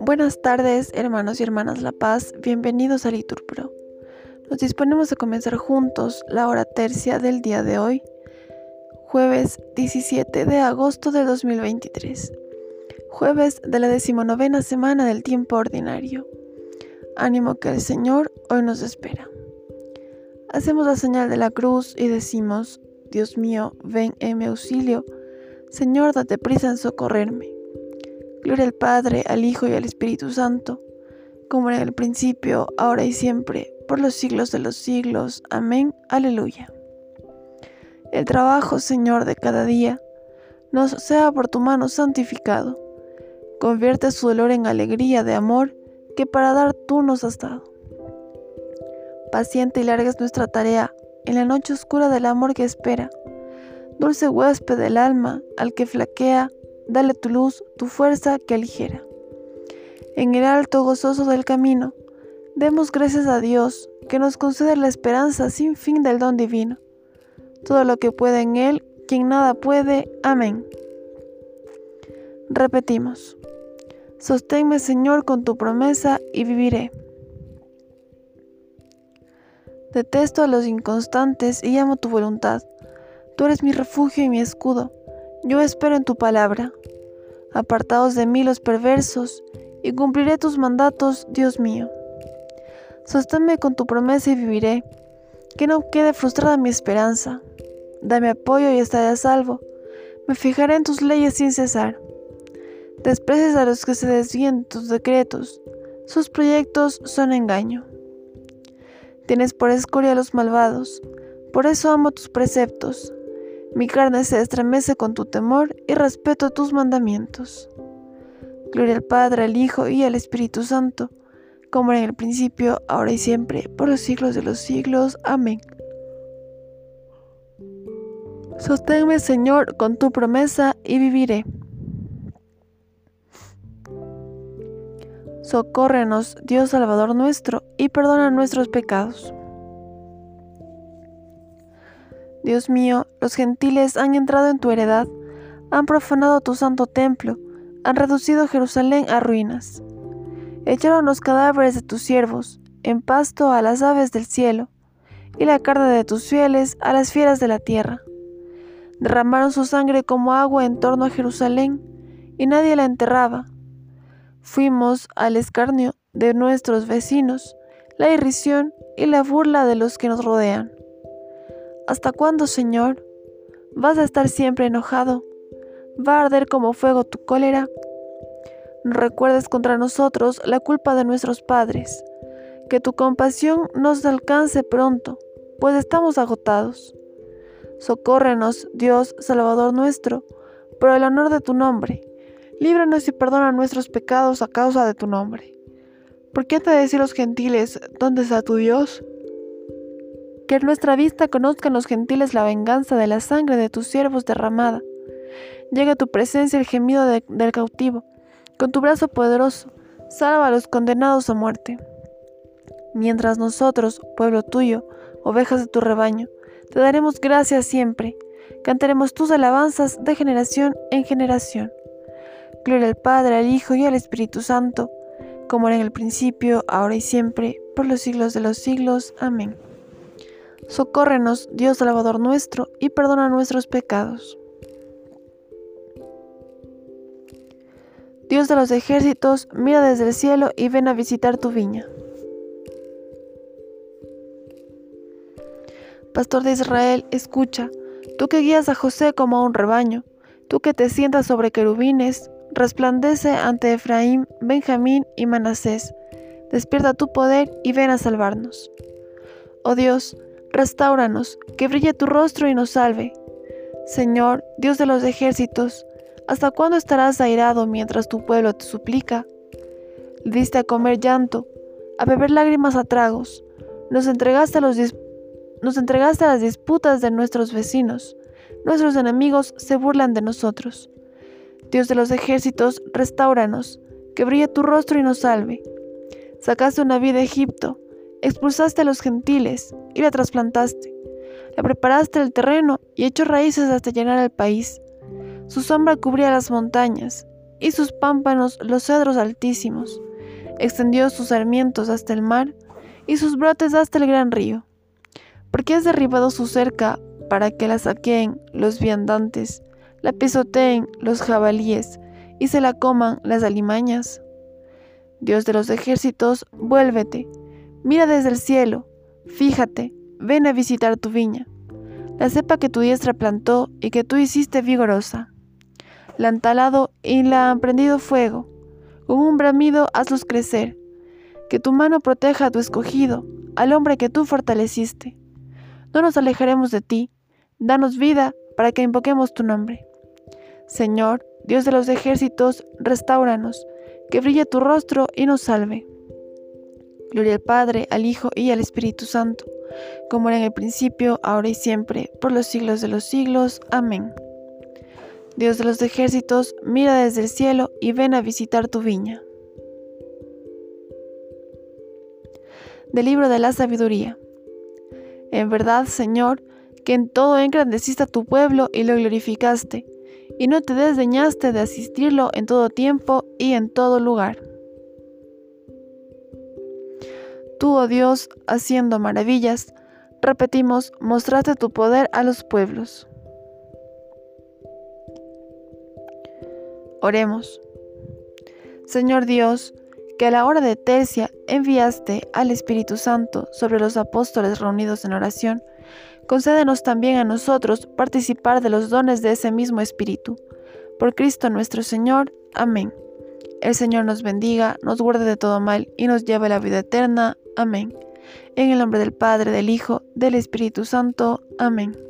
Buenas tardes, hermanos y hermanas La Paz, bienvenidos a Litur Pro. Nos disponemos a comenzar juntos la hora tercia del día de hoy, jueves 17 de agosto de 2023, jueves de la decimonovena semana del tiempo ordinario. Ánimo que el Señor hoy nos espera. Hacemos la señal de la cruz y decimos, Dios mío, ven en mi auxilio, Señor, date prisa en socorrerme. Gloria al Padre, al Hijo y al Espíritu Santo, como en el principio, ahora y siempre, por los siglos de los siglos. Amén. Aleluya. El trabajo, Señor, de cada día, nos sea por tu mano santificado. Convierte su dolor en alegría de amor que para dar tú nos has dado. Paciente y larga es nuestra tarea en la noche oscura del amor que espera. Dulce huésped del alma, al que flaquea, dale tu luz, tu fuerza que aligera. En el alto gozoso del camino, demos gracias a Dios que nos concede la esperanza sin fin del don divino. Todo lo que puede en Él, quien nada puede. Amén. Repetimos. Sosténme, Señor, con tu promesa y viviré. Detesto a los inconstantes y amo tu voluntad. Tú eres mi refugio y mi escudo. Yo espero en tu palabra. Apartaos de mí los perversos, y cumpliré tus mandatos, Dios mío. Sosténme con tu promesa y viviré. Que no quede frustrada mi esperanza. Dame apoyo y estaré a salvo. Me fijaré en tus leyes sin cesar. Desprecias a los que se desvíen tus decretos. Sus proyectos son engaño. Tienes por escoria a los malvados, por eso amo tus preceptos. Mi carne se estremece con tu temor y respeto tus mandamientos. Gloria al Padre, al Hijo y al Espíritu Santo, como en el principio, ahora y siempre, por los siglos de los siglos. Amén. Sosténme, Señor, con tu promesa y viviré. Socórrenos, Dios Salvador nuestro, y perdona nuestros pecados. Dios mío, los gentiles han entrado en tu heredad, han profanado tu santo templo, han reducido Jerusalén a ruinas. Echaron los cadáveres de tus siervos en pasto a las aves del cielo, y la carne de tus fieles a las fieras de la tierra. Derramaron su sangre como agua en torno a Jerusalén, y nadie la enterraba Fuimos al escarnio de nuestros vecinos, la irrisión y la burla de los que nos rodean. ¿Hasta cuándo, Señor? ¿Vas a estar siempre enojado? ¿Va a arder como fuego tu cólera? No recuerdes contra nosotros la culpa de nuestros padres. Que tu compasión nos alcance pronto, pues estamos agotados. Socórrenos, Dios, Salvador nuestro, por el honor de tu nombre líbranos y perdona nuestros pecados a causa de tu nombre. ¿Por qué te decir los gentiles, ¿dónde está tu Dios? Que en nuestra vista conozcan los gentiles la venganza de la sangre de tus siervos derramada. Llega a tu presencia el gemido del cautivo. Con tu brazo poderoso, salva a los condenados a muerte. Mientras nosotros, pueblo tuyo, ovejas de tu rebaño, te daremos gracias siempre. Cantaremos tus alabanzas de generación en generación. Gloria al Padre, al Hijo y al Espíritu Santo, como era en el principio, ahora y siempre, por los siglos de los siglos. Amén. Socórrenos, Dios Salvador nuestro, y perdona nuestros pecados. Dios de los ejércitos, mira desde el cielo y ven a visitar tu viña. Pastor de Israel, escucha, tú que guías a José como a un rebaño, tú que te sientas sobre querubines, resplandece ante Efraín, Benjamín y Manasés. Despierta tu poder y ven a salvarnos. Oh Dios, restauranos, que brille tu rostro y nos salve. Señor, Dios de los ejércitos, ¿hasta cuándo estarás airado mientras tu pueblo te suplica? Le diste a comer llanto, a beber lágrimas a tragos, nos entregaste, nos entregaste a las disputas de nuestros vecinos, nuestros enemigos se burlan de nosotros. Dios de los ejércitos, restauranos, que brille tu rostro y nos salve. Sacaste una vida de Egipto, expulsaste a los gentiles y la trasplantaste. Le preparaste el terreno y echó raíces hasta llenar el país. Su sombra cubría las montañas y sus pámpanos los cedros altísimos. Extendió sus sarmientos hasta el mar y sus brotes hasta el gran río. Porque has derribado su cerca para que la saqueen los viandantes, la pisoteen los jabalíes y se la coman las alimañas. Dios de los ejércitos, vuélvete, mira desde el cielo, fíjate, ven a visitar tu viña, la cepa que tu diestra plantó y que tú hiciste vigorosa. La han talado y la han prendido fuego, con un bramido hazlos crecer, que tu mano proteja a tu escogido, al hombre que tú fortaleciste. No nos alejaremos de ti, danos vida para que invoquemos tu nombre. Señor, Dios de los ejércitos, restauranos, que brille tu rostro y nos salve. Gloria al Padre, al Hijo y al Espíritu Santo, como era en el principio, ahora y siempre, por los siglos de los siglos. Amén. Dios de los ejércitos, mira desde el cielo y ven a visitar tu viña. Del libro de la sabiduría. En verdad, Señor, que en todo engrandeciste a tu pueblo y lo glorificaste y no te desdeñaste de asistirlo en todo tiempo y en todo lugar. Tú, oh Dios, haciendo maravillas, repetimos, mostraste tu poder a los pueblos. Oremos. Señor Dios, que a la hora de tercia enviaste al Espíritu Santo sobre los apóstoles reunidos en oración, concédenos también a nosotros participar de los dones de ese mismo Espíritu. Por Cristo nuestro Señor. Amén. El Señor nos bendiga, nos guarde de todo mal y nos lleve a la vida eterna. Amén. En el nombre del Padre, del Hijo, del Espíritu Santo. Amén.